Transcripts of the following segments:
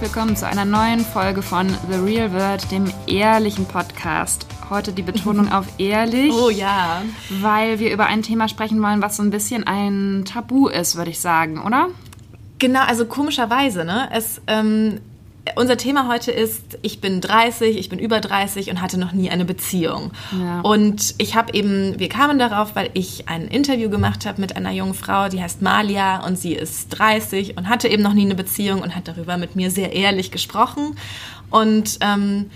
herzlich willkommen zu einer neuen Folge von The Real World, dem ehrlichen Podcast. Heute die Betonung auf ehrlich. Oh ja. Weil wir über ein Thema sprechen wollen, was so ein bisschen ein Tabu ist, würde ich sagen, oder? Genau, also komischerweise, ne? Es, ähm, unser Thema heute ist, ich bin 30, ich bin über 30 und hatte noch nie eine Beziehung. Ja. Und ich habe eben, wir kamen darauf, weil ich ein Interview gemacht habe mit einer jungen Frau, die heißt Malia und sie ist 30 und hatte eben noch nie eine Beziehung und hat darüber mit mir sehr ehrlich gesprochen. Und ähm,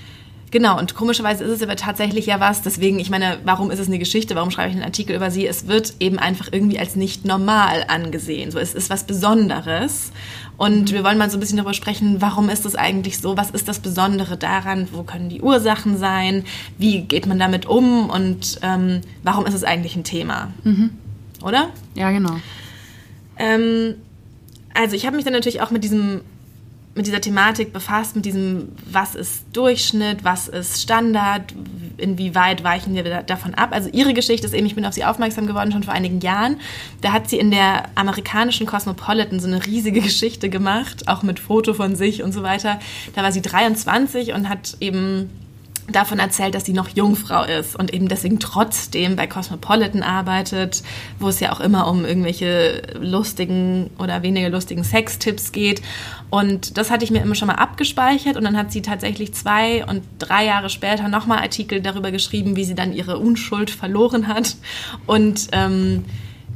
Genau, und komischerweise ist es aber tatsächlich ja was, deswegen, ich meine, warum ist es eine Geschichte, warum schreibe ich einen Artikel über sie? Es wird eben einfach irgendwie als nicht normal angesehen. So, es ist was Besonderes. Und wir wollen mal so ein bisschen darüber sprechen, warum ist es eigentlich so? Was ist das Besondere daran? Wo können die Ursachen sein? Wie geht man damit um? Und ähm, warum ist es eigentlich ein Thema? Mhm. Oder? Ja, genau. Ähm, also ich habe mich dann natürlich auch mit diesem mit dieser Thematik befasst, mit diesem, was ist Durchschnitt, was ist Standard, inwieweit weichen wir davon ab. Also ihre Geschichte ist eben, ich bin auf sie aufmerksam geworden schon vor einigen Jahren. Da hat sie in der amerikanischen Cosmopolitan so eine riesige Geschichte gemacht, auch mit Foto von sich und so weiter. Da war sie 23 und hat eben davon erzählt, dass sie noch Jungfrau ist und eben deswegen trotzdem bei Cosmopolitan arbeitet, wo es ja auch immer um irgendwelche lustigen oder weniger lustigen Sextipps geht. Und das hatte ich mir immer schon mal abgespeichert und dann hat sie tatsächlich zwei und drei Jahre später nochmal Artikel darüber geschrieben, wie sie dann ihre Unschuld verloren hat und ähm,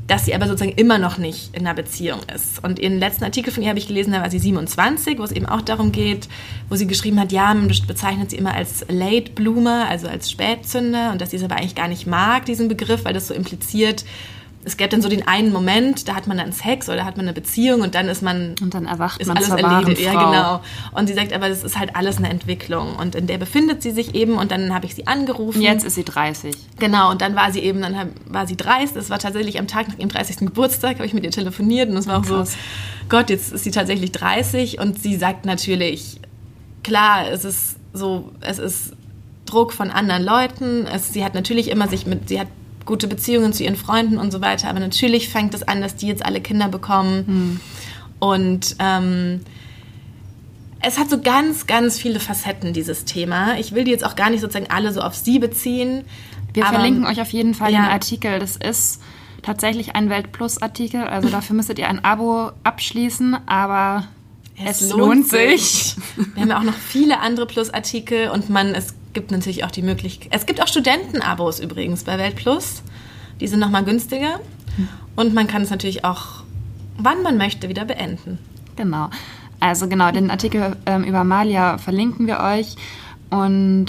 dass sie aber sozusagen immer noch nicht in einer Beziehung ist. Und ihren letzten Artikel von ihr habe ich gelesen, da war sie 27, wo es eben auch darum geht, wo sie geschrieben hat, ja, man bezeichnet sie immer als Late Bloomer, also als Spätzünder und dass sie es aber eigentlich gar nicht mag, diesen Begriff, weil das so impliziert, es gäbe dann so den einen Moment, da hat man dann Sex oder hat man eine Beziehung und dann ist man und dann erwacht ist man alles erledigt. Ja, genau. Und sie sagt, aber das ist halt alles eine Entwicklung und in der befindet sie sich eben und dann habe ich sie angerufen. Jetzt ist sie 30. Genau und dann war sie eben, dann war sie 30. Das war tatsächlich am Tag nach ihrem 30. Geburtstag habe ich mit ihr telefoniert und es war auch Krass. so, Gott, jetzt ist sie tatsächlich 30 und sie sagt natürlich, klar, es ist so, es ist Druck von anderen Leuten. Es, sie hat natürlich immer sich mit, sie hat gute Beziehungen zu ihren Freunden und so weiter. Aber natürlich fängt es an, dass die jetzt alle Kinder bekommen. Hm. Und ähm, es hat so ganz, ganz viele Facetten, dieses Thema. Ich will die jetzt auch gar nicht sozusagen alle so auf sie beziehen. Wir aber, verlinken euch auf jeden Fall ja. den Artikel. Das ist tatsächlich ein Weltplus-Artikel. Also dafür müsstet ihr ein Abo abschließen, aber es, es lohnt, lohnt sich. Wir haben ja auch noch viele andere Plus-Artikel und man, es gibt natürlich auch die Möglichkeit. Es gibt auch Studentenabos übrigens bei Welt Plus. Die sind nochmal günstiger. Und man kann es natürlich auch, wann man möchte, wieder beenden. Genau. Also genau, den Artikel ähm, über Malia verlinken wir euch. Und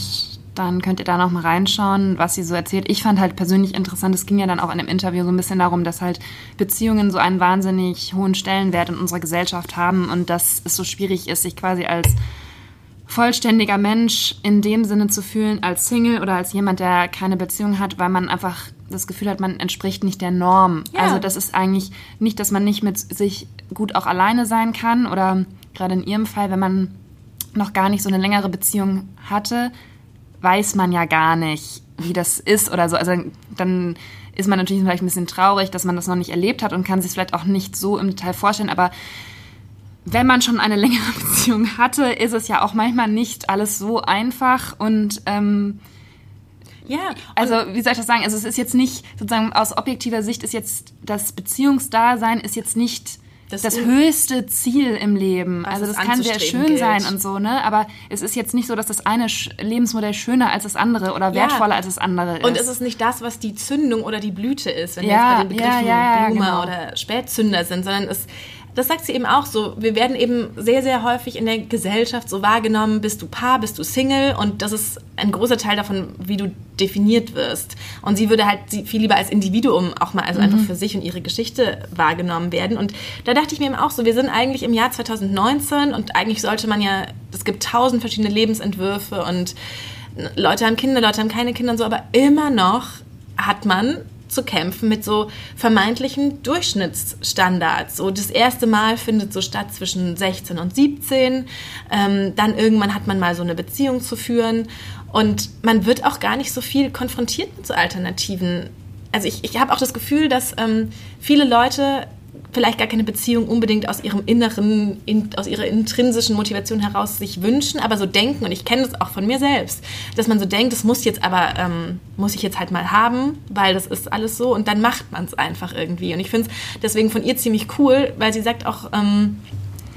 dann könnt ihr da noch mal reinschauen, was sie so erzählt. Ich fand halt persönlich interessant, es ging ja dann auch in dem Interview so ein bisschen darum, dass halt Beziehungen so einen wahnsinnig hohen Stellenwert in unserer Gesellschaft haben und dass es so schwierig ist, sich quasi als vollständiger Mensch in dem Sinne zu fühlen als Single oder als jemand, der keine Beziehung hat, weil man einfach das Gefühl hat, man entspricht nicht der Norm. Ja. Also das ist eigentlich nicht, dass man nicht mit sich gut auch alleine sein kann oder gerade in ihrem Fall, wenn man noch gar nicht so eine längere Beziehung hatte, weiß man ja gar nicht, wie das ist oder so. Also dann ist man natürlich vielleicht ein bisschen traurig, dass man das noch nicht erlebt hat und kann sich vielleicht auch nicht so im Detail vorstellen. Aber wenn man schon eine längere Beziehung hatte, ist es ja auch manchmal nicht alles so einfach und ähm, ja, also wie soll ich das sagen? Also es ist jetzt nicht sozusagen aus objektiver Sicht ist jetzt das Beziehungsdasein ist jetzt nicht das, das höchste Ziel im Leben. Also das kann sehr schön gilt. sein und so, ne? Aber es ist jetzt nicht so, dass das eine Lebensmodell schöner als das andere oder wertvoller ja. als das andere ist. Und es ist nicht das, was die Zündung oder die Blüte ist, wenn ja, wir jetzt bei den Begriffen ja, Blume genau. oder Spätzünder sind, sondern es das sagt sie eben auch so. Wir werden eben sehr, sehr häufig in der Gesellschaft so wahrgenommen, bist du Paar, bist du Single und das ist ein großer Teil davon, wie du definiert wirst. Und sie würde halt viel lieber als Individuum auch mal, also mhm. einfach für sich und ihre Geschichte wahrgenommen werden. Und da dachte ich mir eben auch so, wir sind eigentlich im Jahr 2019 und eigentlich sollte man ja, es gibt tausend verschiedene Lebensentwürfe und Leute haben Kinder, Leute haben keine Kinder und so, aber immer noch hat man zu kämpfen mit so vermeintlichen Durchschnittsstandards. So das erste Mal findet so statt zwischen 16 und 17. Ähm, dann irgendwann hat man mal so eine Beziehung zu führen und man wird auch gar nicht so viel konfrontiert mit so Alternativen. Also ich, ich habe auch das Gefühl, dass ähm, viele Leute vielleicht gar keine Beziehung unbedingt aus ihrem inneren, in, aus ihrer intrinsischen Motivation heraus sich wünschen, aber so denken, und ich kenne das auch von mir selbst, dass man so denkt, das muss jetzt aber, ähm, muss ich jetzt halt mal haben, weil das ist alles so und dann macht man es einfach irgendwie. Und ich finde es deswegen von ihr ziemlich cool, weil sie sagt auch, ähm,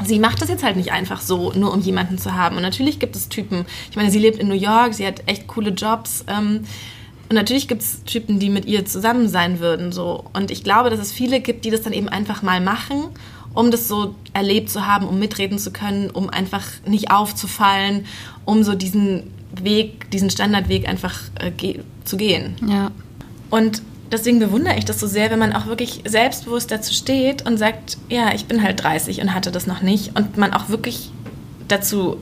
sie macht das jetzt halt nicht einfach so, nur um jemanden zu haben. Und natürlich gibt es Typen, ich meine, sie lebt in New York, sie hat echt coole Jobs, ähm, und natürlich gibt es Typen, die mit ihr zusammen sein würden. So. Und ich glaube, dass es viele gibt, die das dann eben einfach mal machen, um das so erlebt zu haben, um mitreden zu können, um einfach nicht aufzufallen, um so diesen Weg, diesen Standardweg einfach äh, ge zu gehen. Ja. Und deswegen bewundere ich das so sehr, wenn man auch wirklich selbstbewusst dazu steht und sagt, ja, ich bin halt 30 und hatte das noch nicht. Und man auch wirklich dazu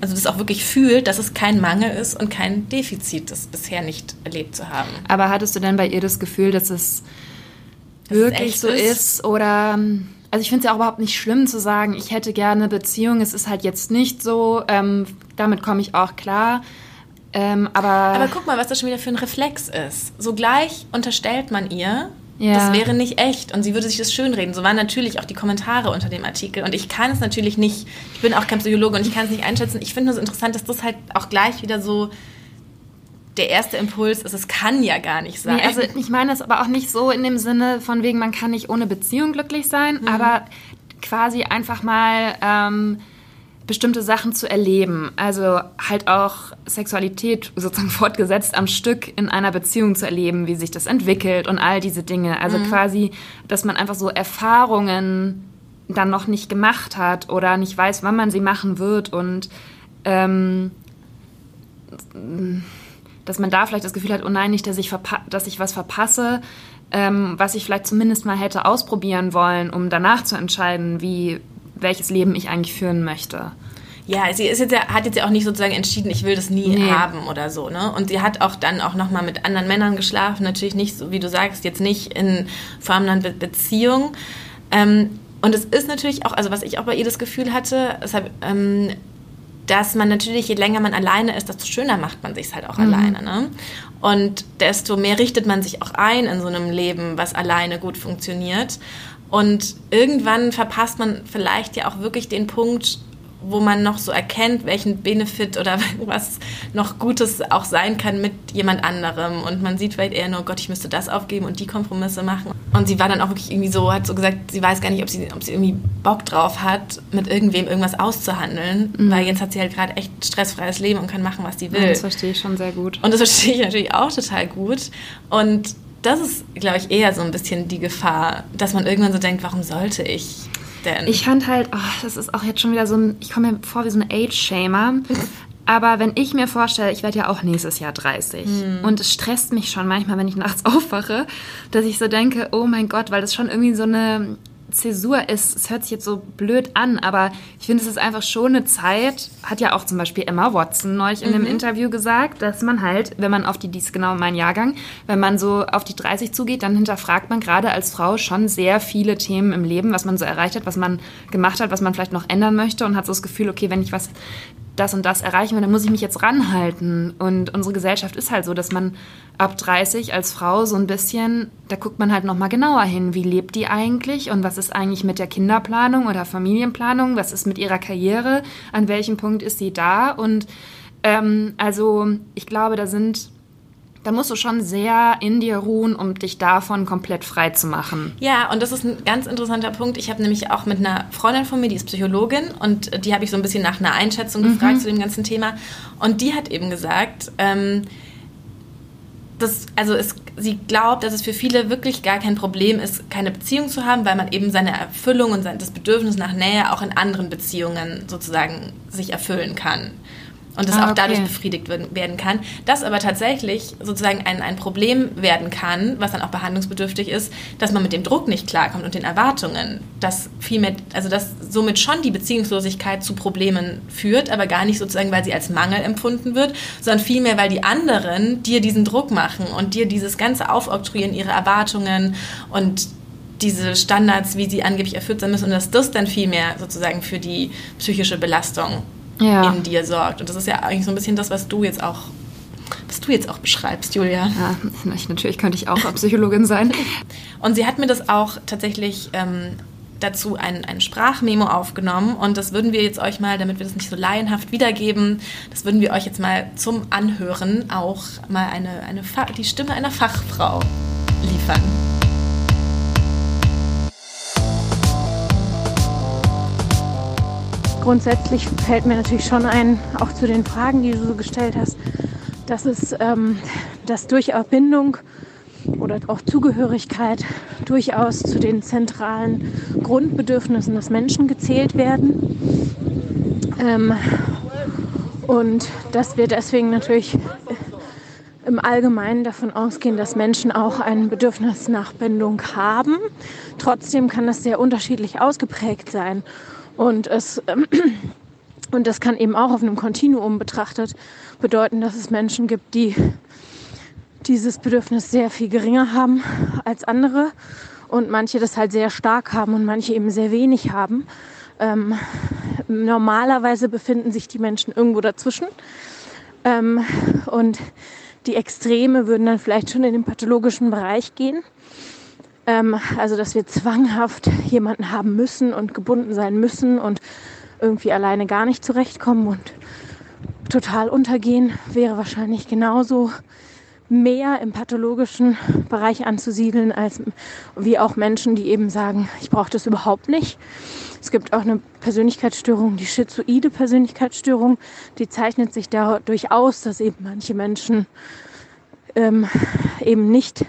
also das auch wirklich fühlt, dass es kein Mangel ist und kein Defizit, das bisher nicht erlebt zu haben. Aber hattest du denn bei ihr das Gefühl, dass es dass wirklich es so ist? ist? Oder also ich finde es ja auch überhaupt nicht schlimm zu sagen, ich hätte gerne eine Beziehung, es ist halt jetzt nicht so, ähm, damit komme ich auch klar. Ähm, aber, aber guck mal, was das schon wieder für ein Reflex ist. So gleich unterstellt man ihr, ja. Das wäre nicht echt und sie würde sich das schönreden. So waren natürlich auch die Kommentare unter dem Artikel. Und ich kann es natürlich nicht, ich bin auch kein Psychologe und ich kann es nicht einschätzen. Ich finde nur so interessant, dass das halt auch gleich wieder so der erste Impuls ist, es kann ja gar nicht sein. Nee, also ich meine es aber auch nicht so in dem Sinne von wegen, man kann nicht ohne Beziehung glücklich sein, mhm. aber quasi einfach mal ähm, bestimmte Sachen zu erleben. Also halt auch Sexualität sozusagen fortgesetzt am Stück in einer Beziehung zu erleben, wie sich das entwickelt und all diese Dinge. Also mhm. quasi, dass man einfach so Erfahrungen dann noch nicht gemacht hat oder nicht weiß, wann man sie machen wird und ähm, dass man da vielleicht das Gefühl hat, oh nein, nicht, dass ich, dass ich was verpasse, ähm, was ich vielleicht zumindest mal hätte ausprobieren wollen, um danach zu entscheiden, wie, welches Leben ich eigentlich führen möchte. Ja, sie ist jetzt ja, hat jetzt ja auch nicht sozusagen entschieden, ich will das nie nee. haben oder so, ne? Und sie hat auch dann auch nochmal mit anderen Männern geschlafen, natürlich nicht, so wie du sagst, jetzt nicht in Form einer Be Beziehung. Ähm, und es ist natürlich auch, also was ich auch bei ihr das Gefühl hatte, deshalb, ähm, dass man natürlich, je länger man alleine ist, desto schöner macht man sich halt auch mhm. alleine. Ne? Und desto mehr richtet man sich auch ein in so einem Leben, was alleine gut funktioniert. Und irgendwann verpasst man vielleicht ja auch wirklich den Punkt, wo man noch so erkennt, welchen Benefit oder was noch Gutes auch sein kann mit jemand anderem. Und man sieht vielleicht eher nur, Gott, ich müsste das aufgeben und die Kompromisse machen. Und sie war dann auch wirklich irgendwie so, hat so gesagt, sie weiß gar nicht, ob sie, ob sie irgendwie Bock drauf hat, mit irgendwem irgendwas auszuhandeln. Mhm. Weil jetzt hat sie halt gerade echt stressfreies Leben und kann machen, was sie will. Ja, das verstehe ich schon sehr gut. Und das verstehe ich natürlich auch total gut. Und das ist, glaube ich, eher so ein bisschen die Gefahr, dass man irgendwann so denkt, warum sollte ich denn? Ich fand halt, oh, das ist auch jetzt schon wieder so ein, ich komme mir vor wie so ein Age-Shamer. Aber wenn ich mir vorstelle, ich werde ja auch nächstes Jahr 30 hm. und es stresst mich schon manchmal, wenn ich nachts aufwache, dass ich so denke, oh mein Gott, weil das schon irgendwie so eine Zäsur ist, es hört sich jetzt so blöd an, aber ich finde, es ist einfach schon eine Zeit, hat ja auch zum Beispiel Emma Watson neulich in mhm. einem Interview gesagt, dass man halt, wenn man auf die, die ist genau mein Jahrgang, wenn man so auf die 30 zugeht, dann hinterfragt man gerade als Frau schon sehr viele Themen im Leben, was man so erreicht hat, was man gemacht hat, was man vielleicht noch ändern möchte und hat so das Gefühl, okay, wenn ich was das und das erreichen will, dann muss ich mich jetzt ranhalten. Und unsere Gesellschaft ist halt so, dass man ab 30 als Frau so ein bisschen, da guckt man halt nochmal genauer hin, wie lebt die eigentlich und was ist eigentlich mit der Kinderplanung oder Familienplanung, was ist mit ihrer Karriere, an welchem Punkt ist sie da. Und ähm, also ich glaube, da sind da musst du schon sehr in dir ruhen, um dich davon komplett frei zu machen. Ja, und das ist ein ganz interessanter Punkt. Ich habe nämlich auch mit einer Freundin von mir, die ist Psychologin, und die habe ich so ein bisschen nach einer Einschätzung mhm. gefragt zu dem ganzen Thema. Und die hat eben gesagt, ähm, dass, also es, sie glaubt, dass es für viele wirklich gar kein Problem ist, keine Beziehung zu haben, weil man eben seine Erfüllung und sein, das Bedürfnis nach Nähe auch in anderen Beziehungen sozusagen sich erfüllen kann und das ah, auch dadurch befriedigt werden kann. Das aber tatsächlich sozusagen ein, ein Problem werden kann, was dann auch behandlungsbedürftig ist, dass man mit dem Druck nicht klarkommt und den Erwartungen, dass vielmehr, also dass somit schon die Beziehungslosigkeit zu Problemen führt, aber gar nicht sozusagen, weil sie als Mangel empfunden wird, sondern vielmehr, weil die anderen dir diesen Druck machen und dir dieses ganze Aufoktroyieren ihre Erwartungen und diese Standards, wie sie angeblich erfüllt sein müssen und dass das dann vielmehr sozusagen für die psychische Belastung ja. in dir sorgt. Und das ist ja eigentlich so ein bisschen das, was du jetzt auch was du jetzt auch beschreibst, Julia. Ja, natürlich könnte ich auch Psychologin sein. Und sie hat mir das auch tatsächlich ähm, dazu ein, ein Sprachmemo aufgenommen und das würden wir jetzt euch mal, damit wir das nicht so laienhaft wiedergeben, das würden wir euch jetzt mal zum Anhören auch mal eine, eine die Stimme einer Fachfrau liefern. Grundsätzlich fällt mir natürlich schon ein, auch zu den Fragen, die du so gestellt hast, dass es ähm, dass durch Erbindung oder auch Zugehörigkeit durchaus zu den zentralen Grundbedürfnissen des Menschen gezählt werden. Ähm, und dass wir deswegen natürlich im Allgemeinen davon ausgehen, dass Menschen auch ein Bedürfnis nach Bindung haben. Trotzdem kann das sehr unterschiedlich ausgeprägt sein. Und, es, ähm, und das kann eben auch auf einem Kontinuum betrachtet bedeuten, dass es Menschen gibt, die dieses Bedürfnis sehr viel geringer haben als andere und manche das halt sehr stark haben und manche eben sehr wenig haben. Ähm, normalerweise befinden sich die Menschen irgendwo dazwischen. Ähm, und die Extreme würden dann vielleicht schon in den pathologischen Bereich gehen. Ähm, also, dass wir zwanghaft jemanden haben müssen und gebunden sein müssen und irgendwie alleine gar nicht zurechtkommen und total untergehen, wäre wahrscheinlich genauso mehr im pathologischen Bereich anzusiedeln, als wie auch Menschen, die eben sagen, ich brauche das überhaupt nicht. Es gibt auch eine Persönlichkeitsstörung, die schizoide Persönlichkeitsstörung, die zeichnet sich dadurch aus, dass eben manche Menschen ähm, eben nicht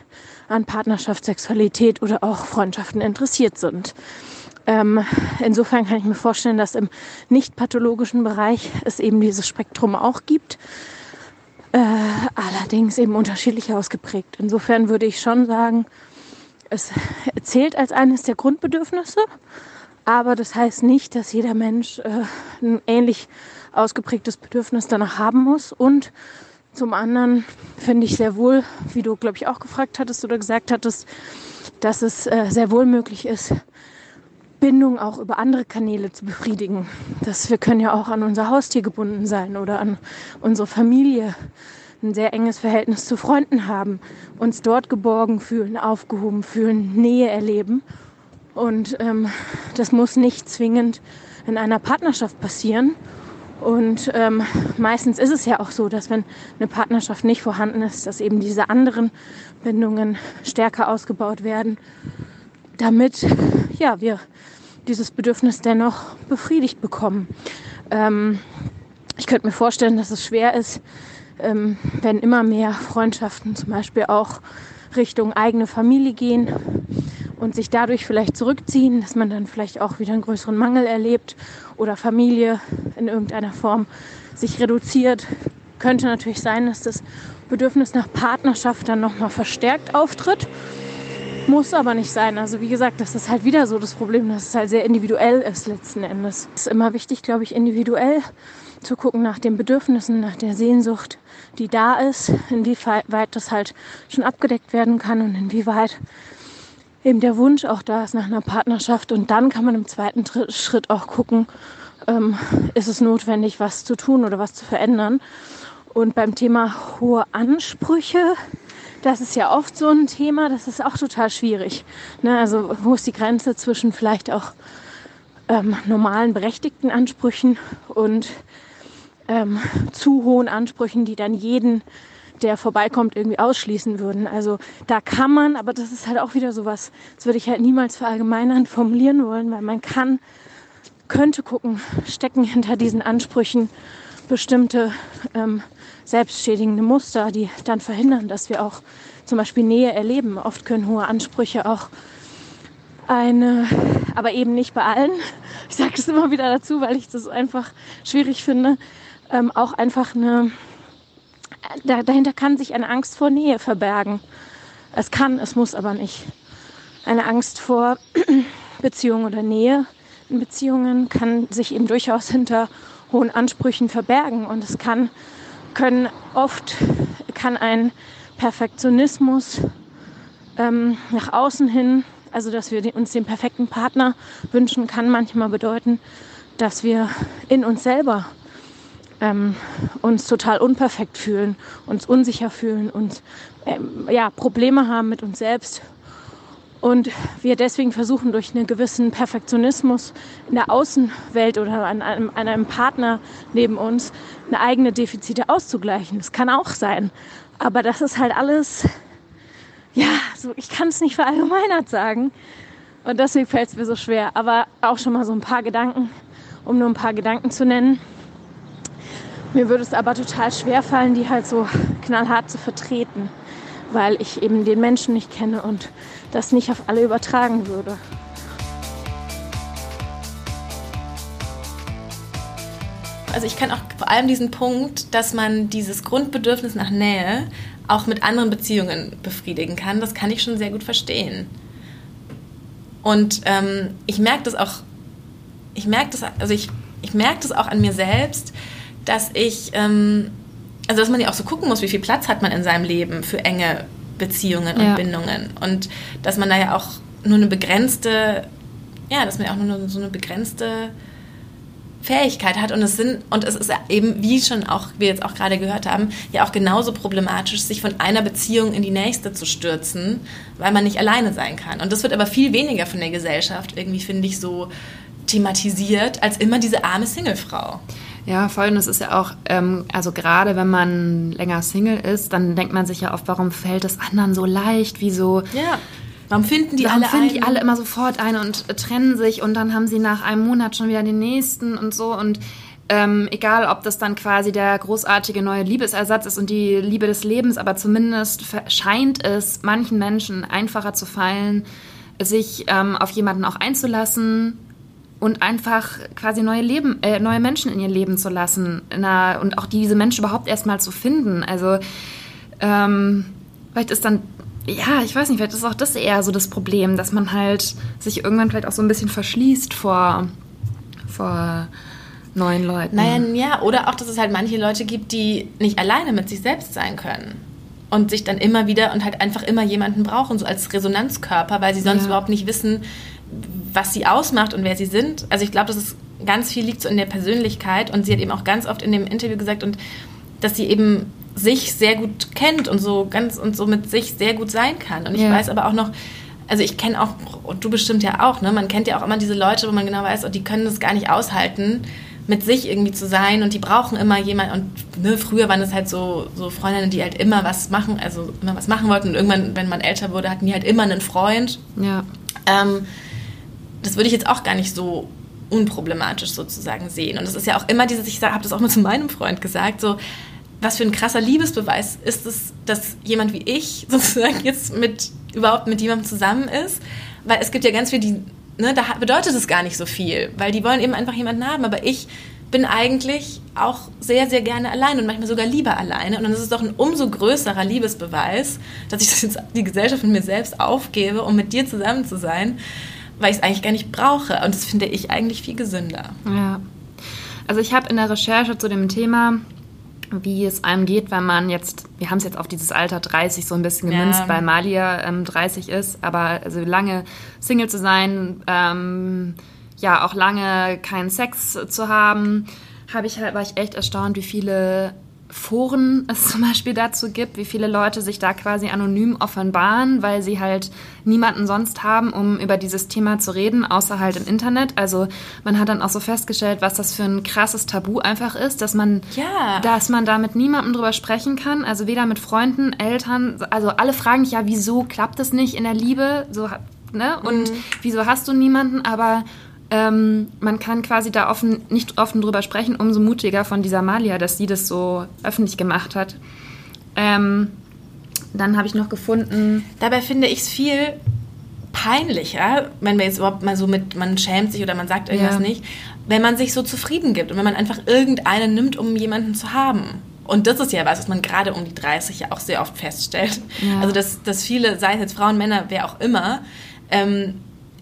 an Partnerschaft, Sexualität oder auch Freundschaften interessiert sind. Ähm, insofern kann ich mir vorstellen, dass im nicht pathologischen Bereich es eben dieses Spektrum auch gibt äh, allerdings eben unterschiedlich ausgeprägt. Insofern würde ich schon sagen, es zählt als eines der Grundbedürfnisse, aber das heißt nicht, dass jeder Mensch äh, ein ähnlich ausgeprägtes Bedürfnis danach haben muss. Und zum anderen finde ich sehr wohl, wie du, glaube ich, auch gefragt hattest oder gesagt hattest, dass es äh, sehr wohl möglich ist, Bindung auch über andere Kanäle zu befriedigen. Dass wir können ja auch an unser Haustier gebunden sein oder an unsere Familie, ein sehr enges Verhältnis zu Freunden haben, uns dort geborgen fühlen, aufgehoben fühlen, Nähe erleben. Und ähm, das muss nicht zwingend in einer Partnerschaft passieren. Und ähm, meistens ist es ja auch so, dass wenn eine Partnerschaft nicht vorhanden ist, dass eben diese anderen Bindungen stärker ausgebaut werden, damit ja, wir dieses Bedürfnis dennoch befriedigt bekommen. Ähm, ich könnte mir vorstellen, dass es schwer ist, ähm, wenn immer mehr Freundschaften zum Beispiel auch Richtung eigene Familie gehen und sich dadurch vielleicht zurückziehen, dass man dann vielleicht auch wieder einen größeren Mangel erlebt oder Familie in irgendeiner Form sich reduziert. Könnte natürlich sein, dass das Bedürfnis nach Partnerschaft dann nochmal verstärkt auftritt. Muss aber nicht sein. Also wie gesagt, das ist halt wieder so das Problem, dass es halt sehr individuell ist letzten Endes. Es ist immer wichtig, glaube ich, individuell zu gucken nach den Bedürfnissen, nach der Sehnsucht, die da ist, inwieweit das halt schon abgedeckt werden kann und inwieweit eben der Wunsch auch da ist nach einer Partnerschaft. Und dann kann man im zweiten Schritt auch gucken, ähm, ist es notwendig, was zu tun oder was zu verändern. Und beim Thema hohe Ansprüche das ist ja oft so ein Thema, das ist auch total schwierig. Ne? Also wo ist die Grenze zwischen vielleicht auch ähm, normalen berechtigten Ansprüchen und ähm, zu hohen Ansprüchen, die dann jeden, der vorbeikommt, irgendwie ausschließen würden. Also da kann man, aber das ist halt auch wieder sowas, das würde ich halt niemals verallgemeinern formulieren wollen, weil man kann, könnte gucken, stecken hinter diesen Ansprüchen bestimmte ähm, selbstschädigende Muster, die dann verhindern, dass wir auch zum Beispiel Nähe erleben. Oft können hohe Ansprüche auch eine, aber eben nicht bei allen. Ich sage es immer wieder dazu, weil ich das einfach schwierig finde. Ähm, auch einfach eine, dahinter kann sich eine Angst vor Nähe verbergen. Es kann, es muss aber nicht. Eine Angst vor Beziehung oder Nähe in Beziehungen kann sich eben durchaus hinter hohen Ansprüchen verbergen und es kann können oft kann ein Perfektionismus ähm, nach außen hin, also dass wir uns den perfekten Partner wünschen, kann manchmal bedeuten, dass wir in uns selber ähm, uns total unperfekt fühlen, uns unsicher fühlen, uns ähm, ja, Probleme haben mit uns selbst. Und wir deswegen versuchen, durch einen gewissen Perfektionismus in der Außenwelt oder an einem, an einem Partner neben uns eine eigene Defizite auszugleichen. Das kann auch sein. Aber das ist halt alles, ja, so, ich kann es nicht verallgemeinert sagen. Und deswegen fällt es mir so schwer. Aber auch schon mal so ein paar Gedanken, um nur ein paar Gedanken zu nennen. Mir würde es aber total schwer fallen, die halt so knallhart zu vertreten, weil ich eben den Menschen nicht kenne und das nicht auf alle übertragen würde. Also ich kann auch vor allem diesen Punkt, dass man dieses Grundbedürfnis nach Nähe auch mit anderen Beziehungen befriedigen kann, das kann ich schon sehr gut verstehen. Und ähm, ich merke das auch, ich merke das, also ich, ich merke das auch an mir selbst, dass ich, ähm, also dass man ja auch so gucken muss, wie viel Platz hat man in seinem Leben für enge Beziehungen und ja. Bindungen. Und dass man da ja auch nur eine begrenzte, ja, dass man ja auch nur so eine begrenzte Fähigkeit hat und es sind und es ist eben wie schon auch wir jetzt auch gerade gehört haben ja auch genauso problematisch sich von einer Beziehung in die nächste zu stürzen weil man nicht alleine sein kann und das wird aber viel weniger von der Gesellschaft irgendwie finde ich so thematisiert als immer diese arme Singlefrau ja, voll. Und es ist ja auch, ähm, also gerade wenn man länger Single ist, dann denkt man sich ja oft, warum fällt es anderen so leicht? Wieso? Ja. Warum finden die Warum alle finden die alle immer sofort eine und trennen sich und dann haben sie nach einem Monat schon wieder den nächsten und so und ähm, egal, ob das dann quasi der großartige neue Liebesersatz ist und die Liebe des Lebens, aber zumindest scheint es manchen Menschen einfacher zu fallen, sich ähm, auf jemanden auch einzulassen, und einfach quasi neue Leben, äh, neue Menschen in ihr Leben zu lassen Na, und auch diese Menschen überhaupt erstmal zu finden. Also ähm, vielleicht ist dann, ja, ich weiß nicht, vielleicht ist auch das eher so das Problem, dass man halt sich irgendwann vielleicht auch so ein bisschen verschließt vor, vor neuen Leuten. Naja, ja, oder auch, dass es halt manche Leute gibt, die nicht alleine mit sich selbst sein können und sich dann immer wieder und halt einfach immer jemanden brauchen, so als Resonanzkörper, weil sie sonst ja. überhaupt nicht wissen, was sie ausmacht und wer sie sind. Also ich glaube, dass es ganz viel liegt so in der Persönlichkeit und sie hat eben auch ganz oft in dem Interview gesagt und dass sie eben sich sehr gut kennt und so ganz und so mit sich sehr gut sein kann. Und ich ja. weiß aber auch noch, also ich kenne auch, und du bestimmt ja auch, ne? Man kennt ja auch immer diese Leute, wo man genau weiß, oh, die können das gar nicht aushalten, mit sich irgendwie zu sein und die brauchen immer jemanden. Und ne, früher waren es halt so, so Freundinnen, die halt immer was machen, also immer was machen wollten. Und irgendwann, wenn man älter wurde, hatten die halt immer einen Freund. Ja. Ähm, das würde ich jetzt auch gar nicht so unproblematisch sozusagen sehen. Und es ist ja auch immer dieses, ich habe das auch mal zu meinem Freund gesagt, so, was für ein krasser Liebesbeweis ist es, dass jemand wie ich sozusagen jetzt mit überhaupt mit jemandem zusammen ist. Weil es gibt ja ganz viele, die, ne, da bedeutet es gar nicht so viel, weil die wollen eben einfach jemanden haben. Aber ich bin eigentlich auch sehr, sehr gerne allein und manchmal sogar lieber alleine. Und dann ist es doch ein umso größerer Liebesbeweis, dass ich das jetzt die Gesellschaft mit mir selbst aufgebe, um mit dir zusammen zu sein weil ich es eigentlich gar nicht brauche. Und das finde ich eigentlich viel gesünder. Ja. Also ich habe in der Recherche zu dem Thema, wie es einem geht, wenn man jetzt, wir haben es jetzt auf dieses Alter 30 so ein bisschen gemünzt, ja. weil Malia ähm, 30 ist, aber also lange Single zu sein, ähm, ja auch lange keinen Sex zu haben, habe ich halt, war ich echt erstaunt, wie viele Foren es zum Beispiel dazu gibt, wie viele Leute sich da quasi anonym offenbaren, weil sie halt niemanden sonst haben, um über dieses Thema zu reden, außer halt im Internet. Also man hat dann auch so festgestellt, was das für ein krasses Tabu einfach ist, dass man, ja. dass man da mit niemandem drüber sprechen kann, also weder mit Freunden, Eltern, also alle fragen dich ja, wieso klappt es nicht in der Liebe, so, ne? Und mhm. wieso hast du niemanden, aber ähm, man kann quasi da offen, nicht offen drüber sprechen, umso mutiger von dieser Malia, dass sie das so öffentlich gemacht hat. Ähm, dann habe ich noch gefunden. Dabei finde ich es viel peinlicher, wenn man jetzt überhaupt mal so mit, man schämt sich oder man sagt irgendwas ja. nicht, wenn man sich so zufrieden gibt und wenn man einfach irgendeinen nimmt, um jemanden zu haben. Und das ist ja was, was man gerade um die 30 ja auch sehr oft feststellt. Ja. Also, dass, dass viele, sei es jetzt Frauen, Männer, wer auch immer, ähm,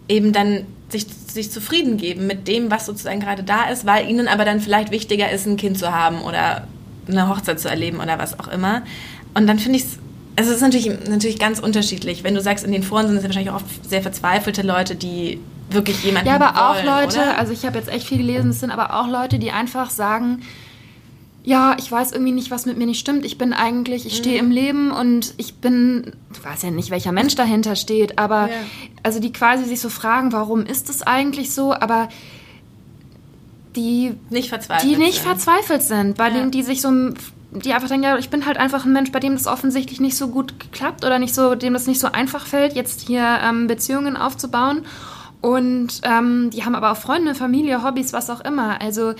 eben dann sich, sich zufrieden geben mit dem, was sozusagen gerade da ist, weil ihnen aber dann vielleicht wichtiger ist, ein Kind zu haben oder eine Hochzeit zu erleben oder was auch immer. Und dann finde ich es, also es ist natürlich, natürlich ganz unterschiedlich. Wenn du sagst, in den Foren sind es ja wahrscheinlich auch oft sehr verzweifelte Leute, die wirklich jemanden Ja, aber wollen, auch Leute, oder? also ich habe jetzt echt viel gelesen, es sind aber auch Leute, die einfach sagen, ja, ich weiß irgendwie nicht, was mit mir nicht stimmt. Ich bin eigentlich, ich stehe im Leben und ich bin, du weißt ja nicht, welcher Mensch dahinter steht, aber Ja. also die quasi sich so fragen, warum ist es eigentlich so, aber die, Nicht verzweifelt. die nicht sind. verzweifelt sind, bei Ja. denen die sich so, die einfach denken, ja, ich bin halt einfach ein Mensch, bei dem das offensichtlich nicht so gut klappt oder nicht so, dem das nicht so einfach fällt, jetzt hier ähm, Beziehungen aufzubauen. Und ähm, die haben aber auch Freunde, Familie, Hobbys, was auch immer. Also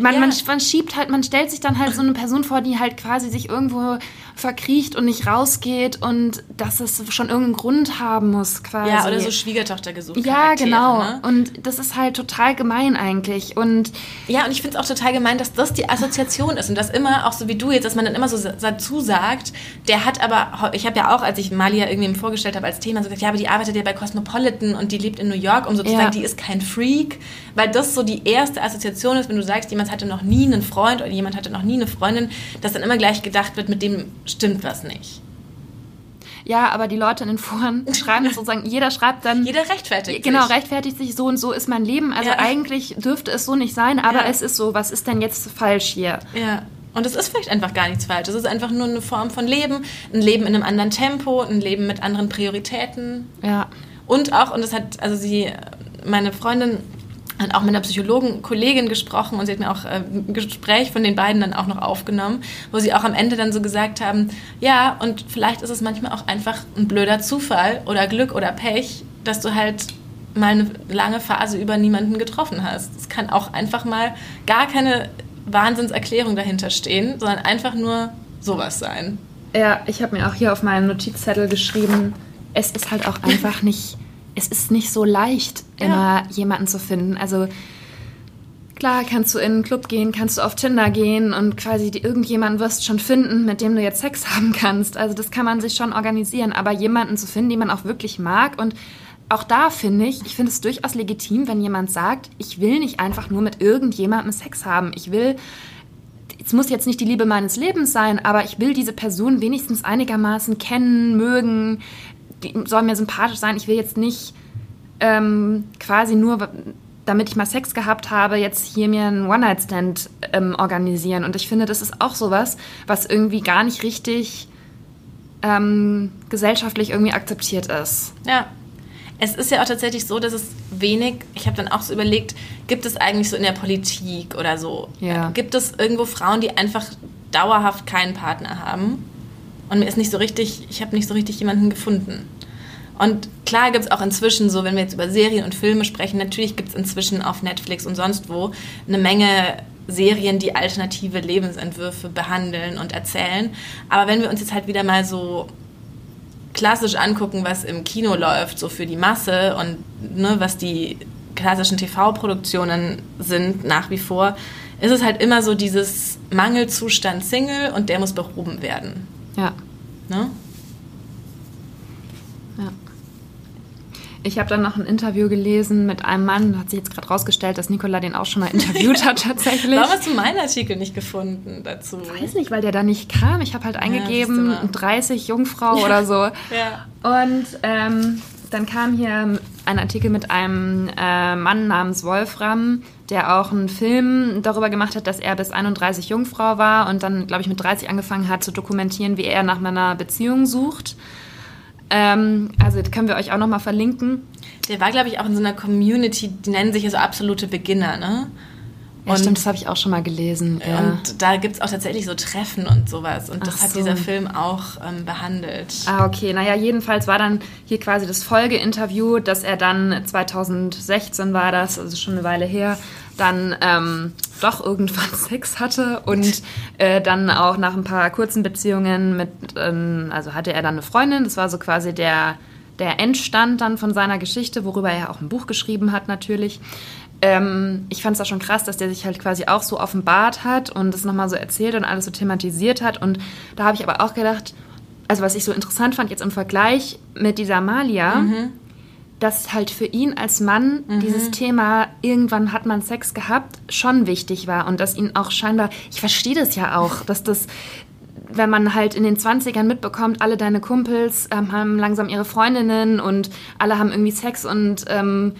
man, Ja. man, man schiebt halt, man stellt sich dann halt so eine Person vor, die halt quasi sich irgendwo verkriecht und nicht rausgeht und dass es schon irgendeinen Grund haben muss, quasi. Ja, oder so Schwiegertochter gesucht. Ja, genau. Ne? Und das ist halt total gemein eigentlich. Und Ja, und ich finde es auch total gemein, dass das die Assoziation ist und das immer, auch so wie du jetzt, dass man dann immer so dazu sagt, der hat aber, ich habe ja auch, als ich Malia irgendwie vorgestellt habe als Thema, so gesagt, ja, aber die arbeitet ja bei Cosmopolitan und die lebt in New York, um sozusagen, Ja. die ist kein Freak, weil das so die erste Assoziation ist, wenn du sagst, jemand hatte noch nie einen Freund oder jemand hatte noch nie eine Freundin, dass dann immer gleich gedacht wird, mit dem stimmt was nicht. ja, aber die Leute in den Foren schreiben das sozusagen, jeder schreibt dann. Jeder rechtfertigt Genau, sich. rechtfertigt sich so und so ist mein Leben. Also Ja. eigentlich dürfte es so nicht sein, aber Ja. es ist so. Was ist denn jetzt falsch hier? Ja. Und es ist vielleicht einfach gar nichts falsch. Es ist einfach nur eine Form von Leben, ein Leben in einem anderen Tempo, ein Leben mit anderen Prioritäten. Ja. Und auch, und das hat, also sie, meine Freundin hat auch mit einer Psychologen, Kollegin gesprochen und sie hat mir auch äh, ein Gespräch von den beiden dann auch noch aufgenommen, wo sie auch am Ende dann so gesagt haben, ja, und vielleicht ist es manchmal auch einfach ein blöder Zufall oder Glück oder Pech, dass du halt mal eine lange Phase über niemanden getroffen hast. Es kann auch einfach mal gar keine Wahnsinnserklärung dahinter stehen, sondern einfach nur sowas sein. Ja, ich habe mir auch hier auf meinem Notizzettel geschrieben, es ist halt auch einfach nicht, es ist nicht so leicht, Ja. immer jemanden zu finden. Also klar kannst du in einen Club gehen, kannst du auf Tinder gehen und quasi die, irgendjemanden wirst schon finden, mit dem du jetzt Sex haben kannst. Also das kann man sich schon organisieren, aber jemanden zu finden, den man auch wirklich mag und auch da finde ich, ich finde es durchaus legitim, wenn jemand sagt, ich will nicht einfach nur mit irgendjemandem Sex haben. Ich will es muss jetzt nicht die Liebe meines Lebens sein, aber ich will diese Person wenigstens einigermaßen kennen, mögen, die soll mir sympathisch sein. Ich will jetzt nicht ähm, quasi nur, damit ich mal Sex gehabt habe, jetzt hier mir einen One-Night-Stand ähm, organisieren. Und ich finde, das ist auch sowas, was irgendwie gar nicht richtig ähm, gesellschaftlich irgendwie akzeptiert ist. Ja. Es ist ja auch tatsächlich so, dass es wenig, ich habe dann auch so überlegt, gibt es eigentlich so in der Politik oder so, Ja. gibt es irgendwo Frauen, die einfach dauerhaft keinen Partner haben? Und mir ist nicht so richtig, ich habe nicht so richtig jemanden gefunden. Und klar gibt es auch inzwischen so, wenn wir jetzt über Serien und Filme sprechen, natürlich gibt es inzwischen auf Netflix und sonst wo eine Menge Serien, die alternative Lebensentwürfe behandeln und erzählen. Aber wenn wir uns jetzt halt wieder mal so klassisch angucken, was im Kino läuft, so für die Masse und ne, was die klassischen TV-Produktionen sind nach wie vor, ist es halt immer so dieses Mangelzustand Single und der muss behoben werden. Ja. Ne? Ich habe dann noch ein Interview gelesen mit einem Mann, hat sich jetzt gerade rausgestellt, dass Nicola den auch schon mal interviewt hat tatsächlich. Warum hast du meinen Artikel nicht gefunden dazu? weiß nicht, weil der da nicht kam. Ich habe halt eingegeben, mal. 30 Jungfrau oder so. Ja. Und ähm, dann kam hier ein Artikel mit einem äh, Mann namens Wolfram, der auch einen Film darüber gemacht hat, dass er bis 31 Jungfrau war und dann, glaube ich, mit 30 angefangen hat zu dokumentieren, wie er nach einer Beziehung sucht. Ähm, also das können wir euch auch nochmal verlinken. Der war, glaube ich, auch in so einer Community, die nennen sich ja so absolute Beginner, ne? Ja, Und- stimmt, das habe ich auch schon mal gelesen. Ja. Und da gibt es auch tatsächlich so Treffen und sowas. Und das Ach hat so. dieser Film auch ähm, behandelt. Ah, okay. Naja, jedenfalls war dann hier quasi das Folgeinterview, dass er dann 2016 war das, also schon eine Weile her, dann ähm, doch irgendwann Sex hatte und äh, dann auch nach ein paar kurzen Beziehungen mit, ähm, also hatte er dann eine Freundin, das war so quasi der, der Endstand dann von seiner Geschichte, worüber er auch ein Buch geschrieben hat natürlich. Ähm, ich fand es auch schon krass, dass der sich halt quasi auch so offenbart hat und das nochmal so erzählt und alles so thematisiert hat. Und da habe ich aber auch gedacht, also was ich so interessant fand jetzt im Vergleich mit dieser Malia, dass halt für ihn als Mann dieses Thema, irgendwann hat man Sex gehabt, schon wichtig war und dass ihn auch scheinbar, ich verstehe das ja auch, dass das, wenn man halt in den 20ern mitbekommt, alle deine Kumpels ähm, haben langsam ihre Freundinnen und alle haben irgendwie Sex und ähm,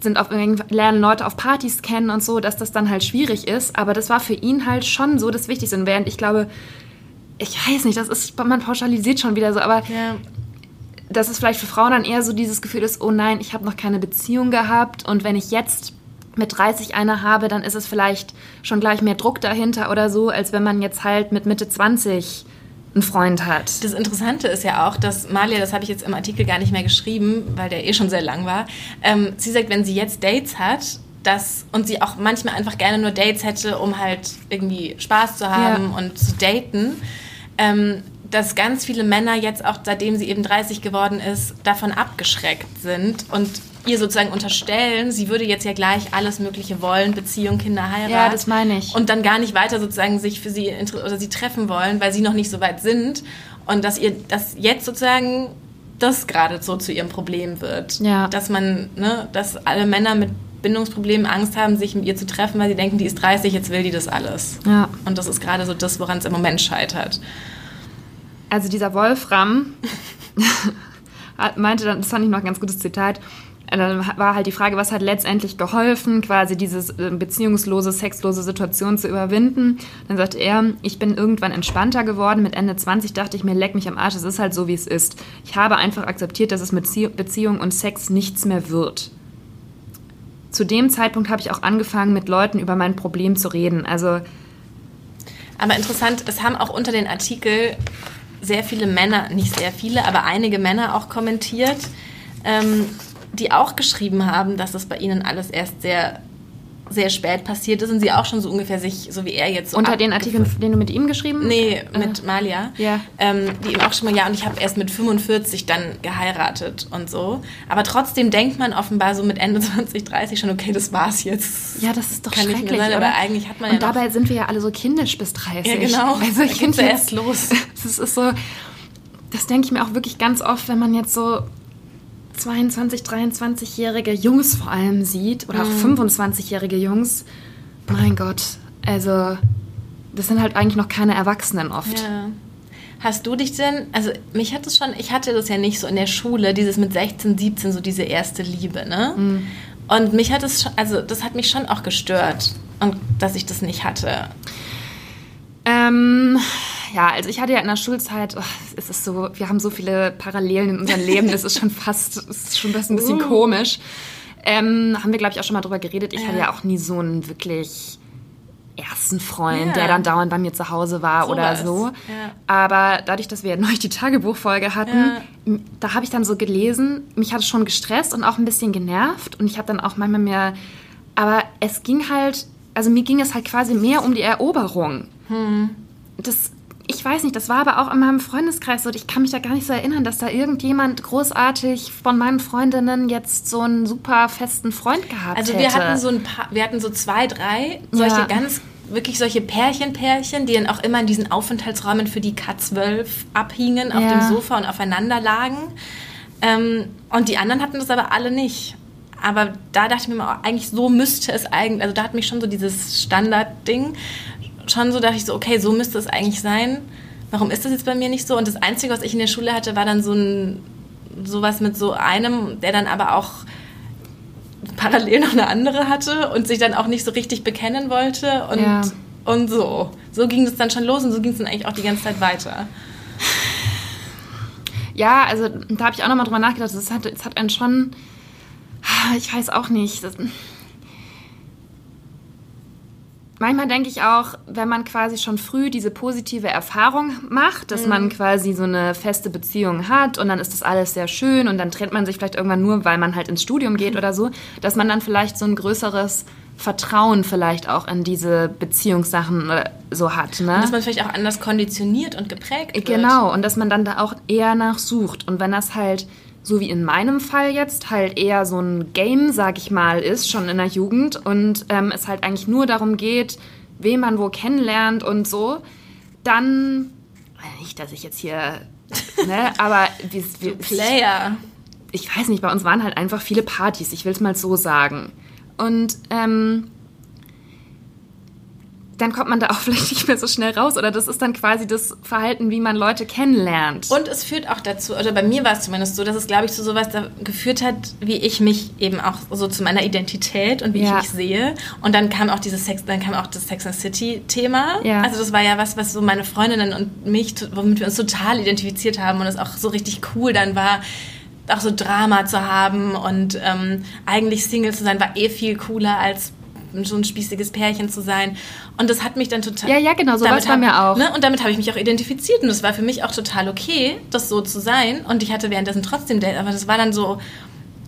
sind auf lernen Leute auf Partys kennen und so, dass das dann halt schwierig ist. Aber das war für ihn halt schon so das Wichtigste. Und während ich glaube, ich weiß nicht, das ist, man pauschalisiert schon wieder so, aber ja. Dass es vielleicht für Frauen dann eher so dieses Gefühl ist, oh nein, ich habe noch keine Beziehung gehabt und wenn ich jetzt mit 30 eine habe, dann ist es vielleicht schon gleich mehr Druck dahinter oder so, als wenn man jetzt halt mit Mitte 20 einen Freund hat. Das Interessante ist ja auch, dass Malia, das habe ich jetzt im Artikel gar nicht mehr geschrieben, weil der eh schon sehr lang war, ähm, sie sagt, wenn sie jetzt Dates hat, dass, und sie auch manchmal einfach gerne nur Dates hätte, um halt irgendwie Spaß zu haben ja. und zu daten, ähm, dass ganz viele Männer jetzt auch, seitdem sie eben 30 geworden ist, davon abgeschreckt sind und ihr sozusagen unterstellen, sie würde jetzt ja gleich alles Mögliche wollen, Beziehung, Kinder, Heirat. Ja, das meine ich. Und dann gar nicht weiter sozusagen sich für sie oder sie treffen wollen, weil sie noch nicht so weit sind. Und dass ihr, dass jetzt sozusagen das gerade so zu ihrem Problem wird. Ja. Dass man, ne, dass alle Männer mit Bindungsproblemen Angst haben, sich mit ihr zu treffen, weil sie denken, die ist 30, jetzt will die das alles. Ja. Und das ist gerade so das, woran es im Moment scheitert. Also dieser Wolfram meinte dann, das fand ich noch ein ganz gutes Zitat, dann war halt die Frage, was hat letztendlich geholfen, quasi diese äh, beziehungslose, sexlose Situation zu überwinden. Dann sagt er, ich bin irgendwann entspannter geworden. Mit Ende 20 dachte ich mir, leck mich am Arsch, es ist halt so, wie es ist. Ich habe einfach akzeptiert, dass es mit Beziehung und Sex nichts mehr wird. Zu dem Zeitpunkt habe ich auch angefangen, mit Leuten über mein Problem zu reden. Also. Aber interessant, es haben auch unter den Artikel sehr viele Männer, nicht sehr viele, aber einige Männer auch kommentiert. Ähm, die auch geschrieben haben, dass das bei ihnen alles erst sehr sehr spät passiert ist und sie auch schon so ungefähr sich, so wie er jetzt so Unter den Artikeln, den du mit ihm geschrieben hast? Nee, mit äh. Malia. Ja. Ähm, die ihm auch schon mal, ja, und ich habe erst mit 45 dann geheiratet und so. Aber trotzdem denkt man offenbar so mit Ende 20, 30 schon, okay, das war's jetzt. Ja, das ist doch Kann schrecklich. Sein, aber eigentlich hat man und ja dabei sind wir ja alle so kindisch bis 30. Ja, genau. Also ich finde erst los. Das ist so, das denke ich mir auch wirklich ganz oft, wenn man jetzt so 22, 23-jährige Jungs vor allem sieht oder auch 25-jährige mhm. Jungs, mein Gott, also das sind halt eigentlich noch keine Erwachsenen oft. Ja. Hast du dich denn, also mich hat es schon, ich hatte das ja nicht so in der Schule, dieses mit 16, 17, so diese erste Liebe, ne? Mhm. Und mich hat es, schon, also das hat mich schon auch gestört und dass ich das nicht hatte. Ähm, ja, also ich hatte ja in der Schulzeit, oh, es ist so, wir haben so viele Parallelen in unserem Leben, das ist schon fast, es ist schon fast ein bisschen uh. komisch. Ähm, haben wir, glaube ich, auch schon mal drüber geredet. Ich ja. hatte ja auch nie so einen wirklich ersten Freund, ja. der dann dauernd bei mir zu Hause war so oder was. so. Ja. Aber dadurch, dass wir neulich die Tagebuchfolge hatten, ja. da habe ich dann so gelesen, mich hat es schon gestresst und auch ein bisschen genervt. Und ich habe dann auch manchmal mehr, aber es ging halt, also mir ging es halt quasi mehr um die Eroberung. Hm. Das ich weiß nicht, das war aber auch in meinem Freundeskreis so. Ich kann mich da gar nicht so erinnern, dass da irgendjemand großartig von meinen Freundinnen jetzt so einen super festen Freund gehabt also hätte. Also wir hatten so ein paar, wir hatten so zwei, drei solche ja. ganz wirklich solche Pärchen-Pärchen, die dann auch immer in diesen Aufenthaltsräumen für die K12 abhingen, auf ja. dem Sofa und aufeinander lagen. Ähm, und die anderen hatten das aber alle nicht. Aber da dachte ich mir mal, eigentlich so müsste es eigentlich, also da hat mich schon so dieses Standardding schon so, dachte ich so, okay, so müsste es eigentlich sein. Warum ist das jetzt bei mir nicht so? Und das Einzige, was ich in der Schule hatte, war dann so ein sowas mit so einem, der dann aber auch parallel noch eine andere hatte und sich dann auch nicht so richtig bekennen wollte und, ja. und so. So ging es dann schon los und so ging es dann eigentlich auch die ganze Zeit weiter. Ja, also da habe ich auch nochmal drüber nachgedacht. Es hat, es hat einen schon, ich weiß auch nicht, das, manchmal denke ich auch, wenn man quasi schon früh diese positive Erfahrung macht, dass mhm. man quasi so eine feste Beziehung hat und dann ist das alles sehr schön und dann trennt man sich vielleicht irgendwann nur, weil man halt ins Studium geht oder so, dass man dann vielleicht so ein größeres Vertrauen vielleicht auch in diese Beziehungssachen äh, so hat. Ne? Und dass man vielleicht auch anders konditioniert und geprägt wird. Genau, und dass man dann da auch eher nachsucht. Und wenn das halt so wie in meinem Fall jetzt, halt eher so ein Game, sag ich mal, ist, schon in der Jugend und ähm, es halt eigentlich nur darum geht, wen man wo kennenlernt und so, dann, nicht, dass ich jetzt hier, ne, aber wie, wie, Player. Ich, ich weiß nicht, bei uns waren halt einfach viele Partys, ich will es mal so sagen. Und ähm, dann kommt man da auch vielleicht nicht mehr so schnell raus. Oder das ist dann quasi das Verhalten, wie man Leute kennenlernt. Und es führt auch dazu, oder bei mir war es zumindest so, dass es, glaube ich, zu sowas da geführt hat, wie ich mich eben auch so zu meiner Identität und wie ja. ich mich sehe. Und dann kam auch dieses Sex, dann kam auch das Sex and City-Thema. Ja. Also das war ja was, was so meine Freundinnen und mich, womit wir uns total identifiziert haben und es auch so richtig cool dann war auch so Drama zu haben und ähm, eigentlich Single zu sein war eh viel cooler als so ein spießiges Pärchen zu sein. Und das hat mich dann total. Ja, ja, genau, so war es bei mir auch. Ne, und damit habe ich mich auch identifiziert. Und das war für mich auch total okay, das so zu sein. Und ich hatte währenddessen trotzdem Date, aber das war dann so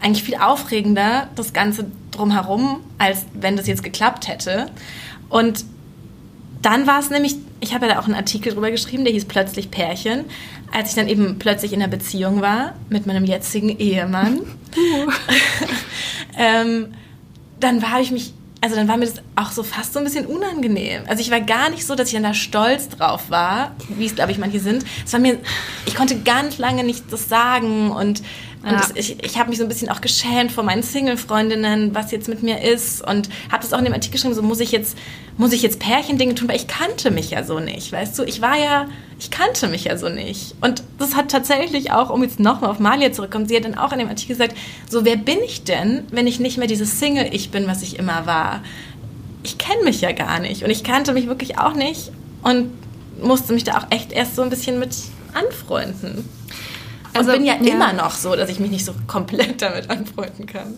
eigentlich viel aufregender, das Ganze drumherum, als wenn das jetzt geklappt hätte. Und dann war es nämlich, ich habe ja da auch einen Artikel drüber geschrieben, der hieß Plötzlich Pärchen, als ich dann eben plötzlich in einer Beziehung war mit meinem jetzigen Ehemann. ähm, dann habe ich mich also dann war mir das auch so fast so ein bisschen unangenehm. Also ich war gar nicht so, dass ich dann da stolz drauf war, wie es, glaube ich, manche sind. Es war mir, ich konnte ganz lange nicht das sagen und und ja. ich, ich habe mich so ein bisschen auch geschämt vor meinen Single-Freundinnen, was jetzt mit mir ist. Und habe das auch in dem Artikel geschrieben, so muss ich jetzt, muss ich jetzt Pärchendinge tun, weil ich kannte mich ja so nicht, weißt du? Ich war ja, ich kannte mich ja so nicht. Und das hat tatsächlich auch, um jetzt nochmal auf Malia zurückzukommen, sie hat dann auch in dem Artikel gesagt, so wer bin ich denn, wenn ich nicht mehr dieses Single-Ich bin, was ich immer war? Ich kenne mich ja gar nicht. Und ich kannte mich wirklich auch nicht und musste mich da auch echt erst so ein bisschen mit anfreunden. Also, bin ja, ja, immer noch so, dass ich mich nicht so komplett damit anfreunden kann.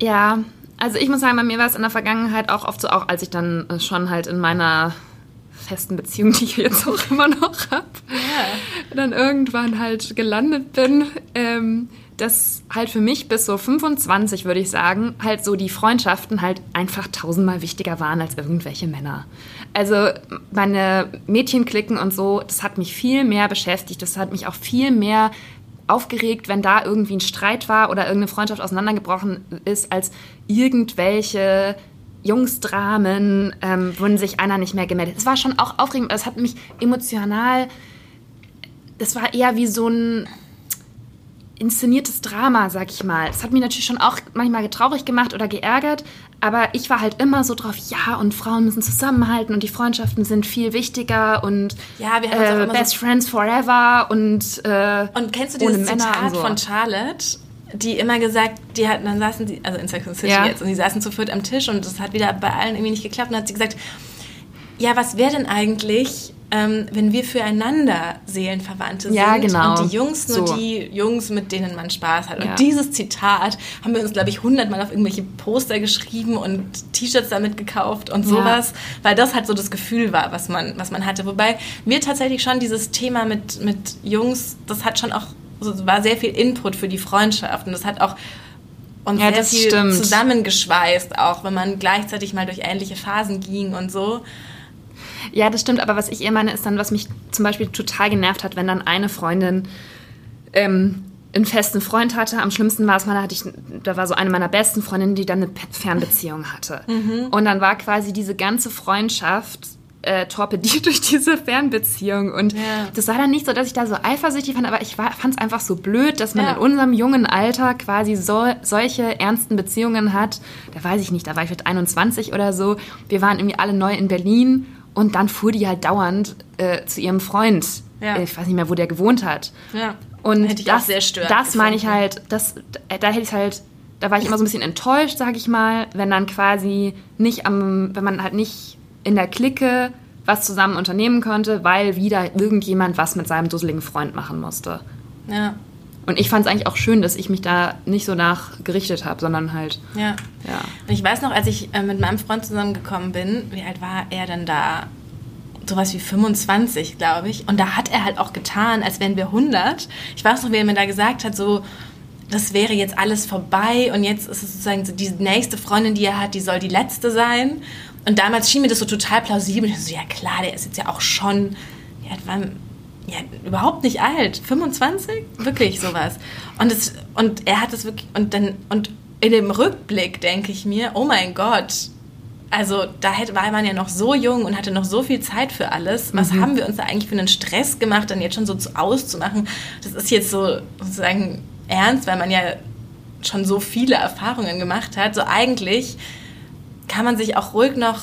Ja, also ich muss sagen, bei mir war es in der Vergangenheit auch oft so, auch als ich dann äh, schon halt in meiner festen Beziehung, die ich jetzt auch immer noch habe, ja. dann irgendwann halt gelandet bin, ähm, dass halt für mich bis so 25, würde ich sagen, halt so die Freundschaften halt einfach tausendmal wichtiger waren als irgendwelche Männer. Also meine Mädchenklicken und so, das hat mich viel mehr beschäftigt. Das hat mich auch viel mehr aufgeregt, wenn da irgendwie ein Streit war oder irgendeine Freundschaft auseinandergebrochen ist, als irgendwelche Jungsdramen, ähm, wo sich einer nicht mehr gemeldet. Es war schon auch aufregend, aber es hat mich emotional, das war eher wie so ein inszeniertes Drama, sag ich mal. Das hat mich natürlich schon auch manchmal traurig gemacht oder geärgert, aber ich war halt immer so drauf, ja, und Frauen müssen zusammenhalten und die Freundschaften sind viel wichtiger und ja, wir haben äh, Best so Friends Forever und äh, Und kennst du dieses Zitat so. von Charlotte? Die immer gesagt, die hatten, dann saßen sie, also in Sex and City ja. jetzt, und die saßen zu viert am Tisch und das hat wieder bei allen irgendwie nicht geklappt. Und dann hat sie gesagt, ja, was wäre denn eigentlich, ähm, wenn wir füreinander Seelenverwandte sind ja, genau. und die Jungs nur so. die Jungs, mit denen man Spaß hat. Und ja. dieses Zitat haben wir uns, glaube ich, hundertmal auf irgendwelche Poster geschrieben und T-Shirts damit gekauft und sowas, ja. weil das halt so das Gefühl war, was man, was man hatte. Wobei mir tatsächlich schon dieses Thema mit, mit Jungs, das hat schon auch, also war sehr viel Input für die Freundschaft und das hat auch uns ja, sehr viel stimmt. zusammengeschweißt, auch wenn man gleichzeitig mal durch ähnliche Phasen ging und so. Ja, das stimmt, aber was ich eher meine, ist dann, was mich zum Beispiel total genervt hat, wenn dann eine Freundin ähm, einen festen Freund hatte. Am schlimmsten war es mal, da, hatte ich, da war so eine meiner besten Freundinnen, die dann eine Fernbeziehung hatte. Mhm. Und dann war quasi diese ganze Freundschaft äh, torpediert durch diese Fernbeziehung. Und ja. das war dann nicht so, dass ich da so eifersüchtig fand, aber ich fand es einfach so blöd, dass man ja. in unserem jungen Alter quasi so, solche ernsten Beziehungen hat. Da weiß ich nicht, da war ich vielleicht 21 oder so. Wir waren irgendwie alle neu in Berlin und dann fuhr die halt dauernd äh, zu ihrem Freund. Ja. Ich weiß nicht mehr, wo der gewohnt hat. Ja. Und hätte ich das, auch sehr stört. Das meine ich halt, das, da hätte ich halt, da war ich immer so ein bisschen enttäuscht, sag ich mal, wenn dann quasi nicht am, wenn man halt nicht in der Clique was zusammen unternehmen konnte, weil wieder irgendjemand was mit seinem dusseligen Freund machen musste. Ja. Und ich fand es eigentlich auch schön, dass ich mich da nicht so nach gerichtet habe, sondern halt. Ja. ja. Und ich weiß noch, als ich äh, mit meinem Freund zusammengekommen bin, wie alt war er denn da? Sowas wie 25, glaube ich. Und da hat er halt auch getan, als wären wir 100. Ich weiß noch, wie er mir da gesagt hat, so, das wäre jetzt alles vorbei und jetzt ist es sozusagen so die nächste Freundin, die er hat, die soll die letzte sein. Und damals schien mir das so total plausibel. Ich so, ja klar, der ist jetzt ja auch schon, ja, ja, überhaupt nicht alt. 25? Wirklich sowas. Und, es, und er hat es wirklich, und dann, und in dem Rückblick denke ich mir, oh mein Gott, also da hätte, war man ja noch so jung und hatte noch so viel Zeit für alles. Was mhm. haben wir uns da eigentlich für einen Stress gemacht, dann jetzt schon so zu, auszumachen? Das ist jetzt so sozusagen ernst, weil man ja schon so viele Erfahrungen gemacht hat. So eigentlich kann man sich auch ruhig noch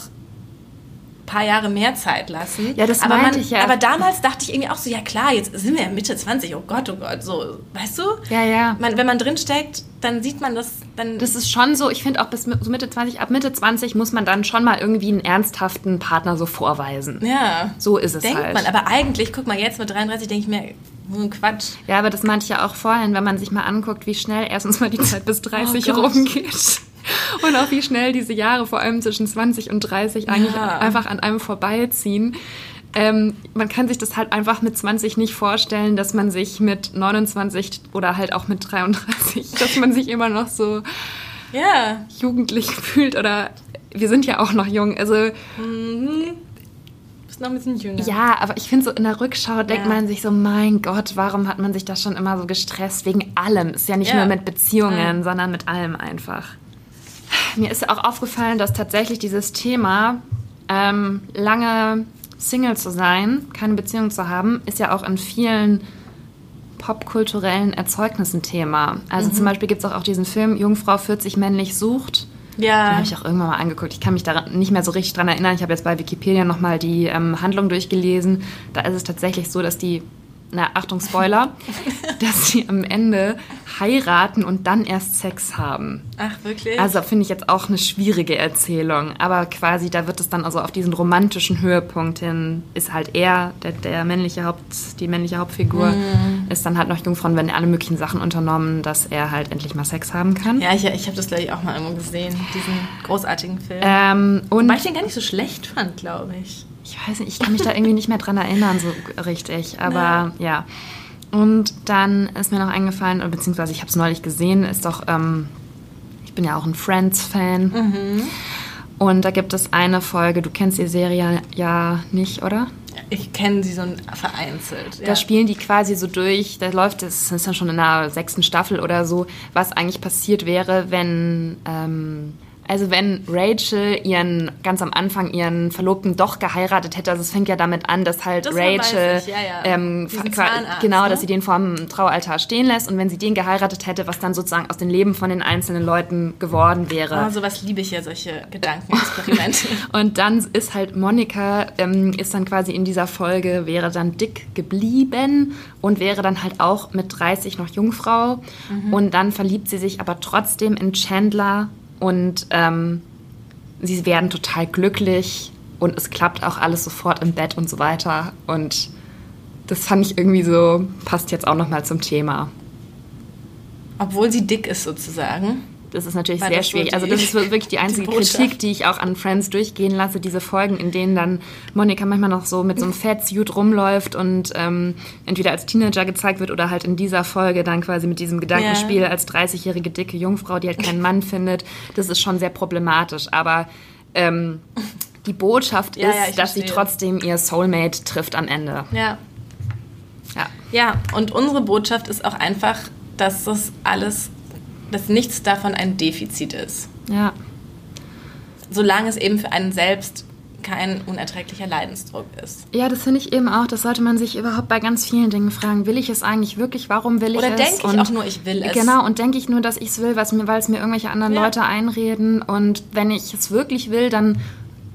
paar Jahre mehr Zeit lassen. Ja, das aber meinte ich ja. Aber damals dachte ich irgendwie auch so, ja klar, jetzt sind wir ja Mitte 20, oh Gott, oh Gott, so, weißt du? Ja, ja. Man, wenn man drinsteckt, dann sieht man das, dann... Das ist schon so, ich finde auch bis so Mitte 20, ab Mitte 20 muss man dann schon mal irgendwie einen ernsthaften Partner so vorweisen. ja. So ist es Denkt halt. man, aber eigentlich, guck mal, jetzt mit 33 denke ich mir, Quatsch. Ja, aber das meinte ich ja auch vorhin, wenn man sich mal anguckt, wie schnell erstens mal die Zeit bis 30 Oh rumgeht. Und auch wie schnell diese Jahre, vor allem zwischen 20 und 30, eigentlich Ja. einfach an einem vorbeiziehen. Ähm, man kann sich das halt einfach mit 20 nicht vorstellen, dass man sich mit 29 oder halt auch mit 33, dass man sich immer noch so Ja. jugendlich fühlt oder wir sind ja auch noch jung. Also Bist noch ein bisschen jünger. Ja, aber ich finde so in der Rückschau denkt Ja. man sich so, mein Gott, warum hat man sich da schon immer so gestresst? Wegen allem. Ist ja nicht Ja. nur mit Beziehungen, sondern mit allem einfach. Mir ist ja auch aufgefallen, dass tatsächlich dieses Thema, ähm, lange Single zu sein, keine Beziehung zu haben, ist ja auch in vielen popkulturellen Erzeugnissen Thema. Also Mhm. zum Beispiel gibt es auch, auch diesen Film Jungfrau 40 männlich sucht. Den Ja. habe ich auch irgendwann mal angeguckt. Ich kann mich daran nicht mehr so richtig dran erinnern. Ich habe jetzt bei Wikipedia nochmal die ähm, Handlung durchgelesen. Da ist es tatsächlich so, dass die, na Achtung Spoiler, dass sie am Ende heiraten und dann erst Sex haben. Ach, wirklich? Also finde ich jetzt auch eine schwierige Erzählung. Aber quasi, da wird es dann also auf diesen romantischen Höhepunkt hin, ist halt er, der, der männliche Haupt, die männliche Hauptfigur, Mhm. ist dann halt noch Jungfrauen, werden alle möglichen Sachen unternommen, dass er halt endlich mal Sex haben kann. ja, ich, ich habe das, glaube ich, auch mal irgendwo gesehen, diesen großartigen Film. Ähm, und Weil ich den gar nicht so schlecht fand, glaube ich. Ich weiß nicht, ich kann mich da irgendwie nicht mehr dran erinnern, so richtig. Aber ja. Und dann ist mir noch eingefallen, beziehungsweise ich habe es neulich gesehen, ist doch, ähm, ich bin ja auch ein Friends-Fan. Und da gibt es eine Folge, du kennst die Serie ja nicht, oder? Ich kenne sie so vereinzelt. Ja. Da spielen die quasi so durch, da läuft es, das ist dann schon in der sechsten Staffel oder so, was eigentlich passiert wäre, wenn, ähm, also wenn Rachel ihren, ganz am Anfang ihren Verlobten doch geheiratet hätte, also es fängt ja damit an, dass halt Das Rachel, ich, ja, ja. Ähm, Zahnarzt, genau, ne? dass sie den vorm Traualtar stehen lässt und wenn sie den geheiratet hätte, was dann sozusagen aus den Leben von den einzelnen Leuten geworden wäre. Ah, sowas liebe ich ja, solche Gedankenexperimente. Und dann ist halt Monika, ähm, ist dann quasi in dieser Folge, wäre dann dick geblieben und wäre dann halt auch mit 30 noch Jungfrau. Und dann verliebt sie sich aber trotzdem in Chandler und ähm, sie werden total glücklich und es klappt auch alles sofort im Bett und so weiter. Und das fand ich irgendwie so, passt jetzt auch nochmal zum Thema. Obwohl sie dick ist, sozusagen. Das ist natürlich War sehr schwierig. die- also das ist wirklich die einzige Botschaft? Kritik, die ich auch an Friends durchgehen lasse. Diese Folgen, in denen dann Monika manchmal noch so mit so einem Fettsuit rumläuft und ähm, entweder als Teenager gezeigt wird oder halt in dieser Folge dann quasi mit diesem Gedankenspiel Ja. als 30-jährige dicke Jungfrau, die halt keinen Mann findet. Das ist schon sehr problematisch. Aber ähm, die Botschaft Ja, ist, ja, dass sie verstehe. trotzdem ihr Soulmate trifft am Ende. Ja. Ja. Ja, und unsere Botschaft ist auch einfach, dass das alles, dass nichts davon ein Defizit ist. Ja. Solange es eben für einen selbst kein unerträglicher Leidensdruck ist. Ja, das finde ich eben auch. Das sollte man sich überhaupt bei ganz vielen Dingen fragen. Will ich es eigentlich wirklich? Warum will ich Oder es? denke ich Und- auch nur, ich will es. Genau, und denke ich nur, dass ich es will, weil es mir irgendwelche anderen Ja. Leute einreden. Und wenn ich es wirklich will, dann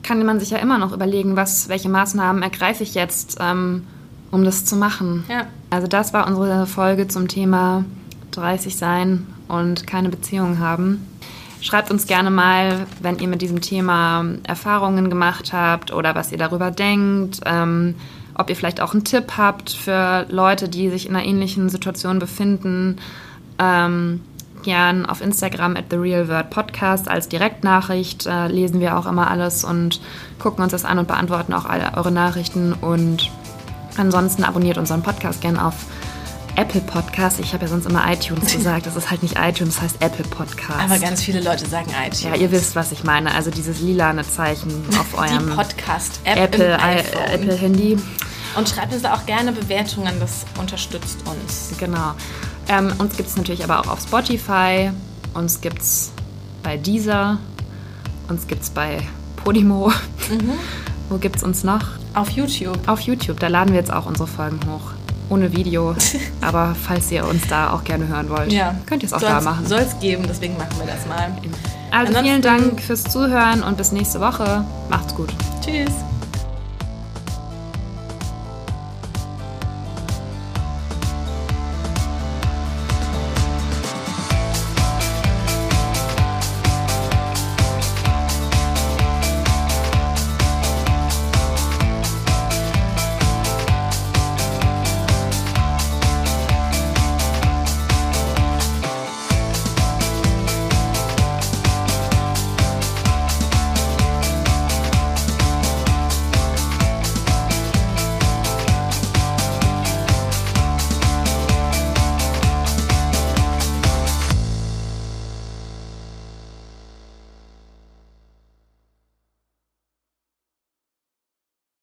kann man sich ja immer noch überlegen, was, welche Maßnahmen ergreife ich jetzt, ähm, um das zu machen. Ja. Also das war unsere Folge zum Thema 30 sein und keine Beziehung haben. Schreibt uns gerne mal, wenn ihr mit diesem Thema Erfahrungen gemacht habt oder was ihr darüber denkt. Ähm, ob ihr vielleicht auch einen Tipp habt für Leute, die sich in einer ähnlichen Situation befinden. Ähm, gern auf Instagram at The Real Word Podcast als Direktnachricht äh, lesen wir auch immer alles und gucken uns das an und beantworten auch alle eure Nachrichten. Und ansonsten abonniert unseren Podcast gern auf Apple Podcast. Ich habe ja sonst immer iTunes gesagt. Das ist halt nicht iTunes, das heißt Apple Podcast. Aber ganz viele Leute sagen iTunes. ja, ihr wisst, was ich meine. Also dieses lilane Zeichen auf eurem Podcast-App Apple, iPhone. Apple Handy. Und schreibt uns da auch gerne Bewertungen, das unterstützt uns. Genau. Ähm, uns gibt es natürlich aber auch auf Spotify. Uns gibt es bei Deezer. Uns gibt es bei Podimo. Wo gibt es uns noch? Auf YouTube. Auf YouTube. Da laden wir jetzt auch unsere Folgen hoch. Ohne Video. aber falls ihr uns da auch gerne hören wollt, könnt ihr es auch da machen. Soll es geben, deswegen machen wir das mal. Also Ansonsten- vielen Dank fürs Zuhören und bis nächste Woche. Macht's gut. Tschüss.